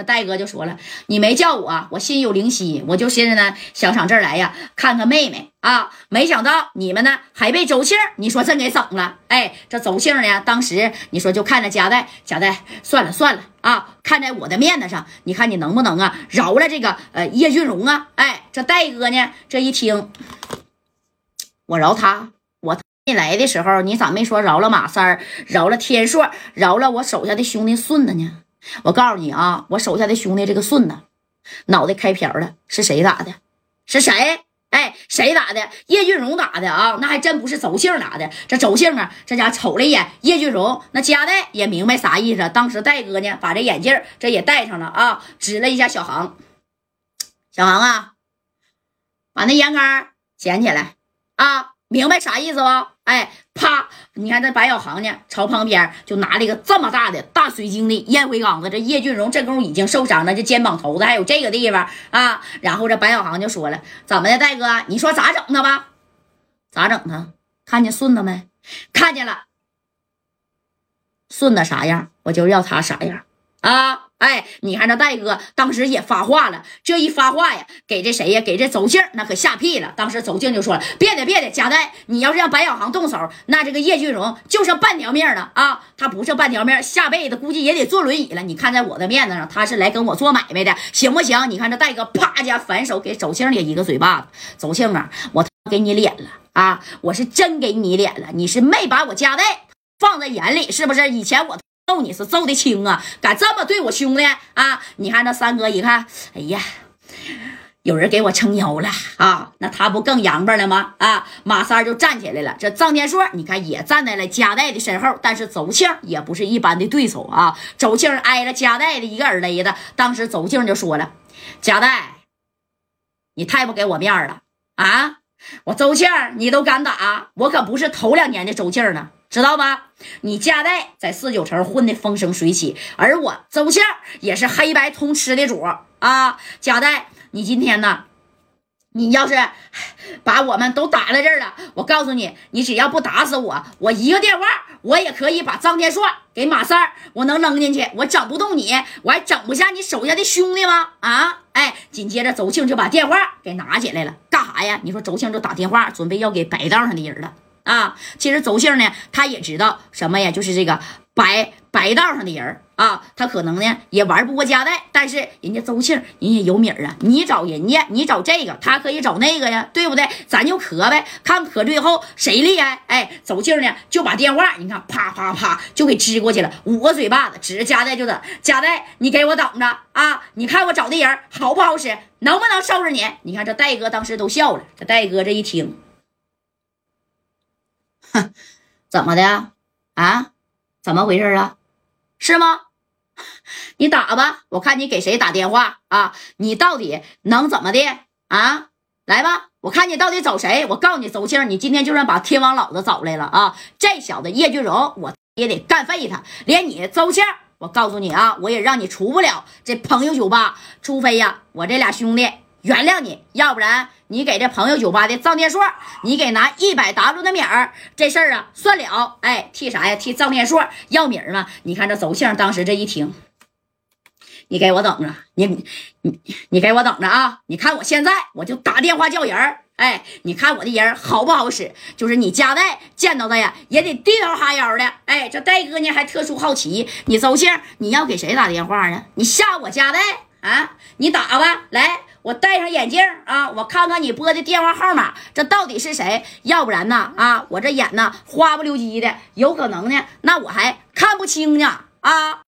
这戴哥就说了：“你没叫我，我心有灵犀，我就寻思呢，想上这儿来呀，看看妹妹啊。没想到你们呢，还被周庆你说真给整了。哎，这周庆呢，当时你说就看着夹带，夹带，算了算了啊，看在我的面子上，你看你能不能啊，饶了这个呃叶俊荣啊？哎，这戴哥呢，这一听，我饶他，我你来的时候，你咋没说饶了马三儿，饶了天硕，饶了我手下的兄弟顺子呢？”我告诉你啊，我手下的兄弟这个顺子，脑袋开瓢了，是谁打的？是谁？哎，谁打的？叶俊荣打的啊！那还真不是周庆打的。这周庆啊，这家瞅了一眼叶俊荣，那夹带也明白啥意思。当时戴哥呢，把这眼镜这也戴上了啊，指了一下小航，小航啊，把那烟杆捡起来啊，明白啥意思不？哎，啪！你看这白小航呢，朝旁边就拿了一个这么大的大水晶的烟灰缸子。这叶俊荣这功夫已经受伤了，这肩膀头子还有这个地方啊。然后这白小航就说了：“怎么的，戴哥？你说咋整他吧？咋整他？看见顺子没？看见了。顺子啥样，我就要他啥样啊！”哎，你看这戴哥当时也发话了，这一发话呀，给这谁呀？给这邹庆那可吓屁了。当时邹庆就说了：“别的别的，贾戴，你要是让白小航动手，那这个叶俊荣就剩半条命了啊！他不剩半条命，下辈子估计也得坐轮椅了。你看在我的面子上，他是来跟我做买卖的，行不行？你看这戴哥啪家反手给邹庆也一个嘴巴子。邹庆啊，我给你脸了啊！我是真给你脸了，你是没把我家戴放在眼里，是不是？以前我。揍你是揍的轻啊，敢这么对我兄弟啊？你看那三哥一看，哎呀，有人给我撑腰了啊，那他不更洋巴了吗？啊，马三就站起来了。这臧天硕，你看也站在了加代的身后，但是周庆也不是一般的对手啊。周庆挨了加代的一个耳雷子，当时周庆就说了：“加代，你太不给我面了啊！我周庆你都敢打，我可不是头两年的周庆呢。”知道吧？你家代在四九城混的风生水起，而我周庆也是黑白通吃的主啊！家代，你今天呢？你要是把我们都打在这儿了，我告诉你，你只要不打死我，我一个电话，我也可以把张天硕给马三儿，我能扔进去，我整不动你，我还整不下你手下的兄弟吗？啊！哎，紧接着周庆就把电话给拿起来了，哎呀？你说周庆就打电话，准备要给白道上的人了。啊，其实周庆呢，他也知道什么呀，就是这个白白道上的人啊，他可能呢也玩不过加代，但是人家周庆人家有米儿啊，你找人家，你找这个，他可以找那个呀，对不对？咱就磕呗，看磕最后谁厉害。哎，周庆呢就把电话，你看啪啪啪就给支过去了，五个嘴巴子指着加代就等，加代你给我等着啊！你看我找的人好不好使，能不能收拾你？你看这戴哥当时都笑了，这戴哥这一听。哼，怎么的啊啊？怎么回事啊？是吗？你打吧，我看你给谁打电话啊？你到底能怎么的啊？来吧，我看你到底找谁？我告诉你，周庆，你今天就算把天王老子找来了啊！这小子叶俊荣，我也得干废他。连你周庆，我告诉你啊，我也让你出不了这朋友酒吧，除非呀，我这俩兄弟原谅你，要不然。你给这朋友酒吧的张天硕，你给拿一百 W 的米儿，这事儿啊算了。哎，替啥呀？替张天硕要米儿吗？你看这邹庆当时这一听，你给我等着，你你你给我等着啊！你看我现在我就打电话叫人儿。哎，你看我的人好不好使？就是你家代见到他呀，也得低头哈腰的。哎，这戴哥呢还特殊好奇，你邹庆你要给谁打电话呢？你吓我家代啊？你打吧，来。我戴上眼镜啊，我看看你拨的电话号码，这到底是谁？要不然呢？啊，我这眼呢花不溜叽的，有可能呢，那我还看不清呢啊。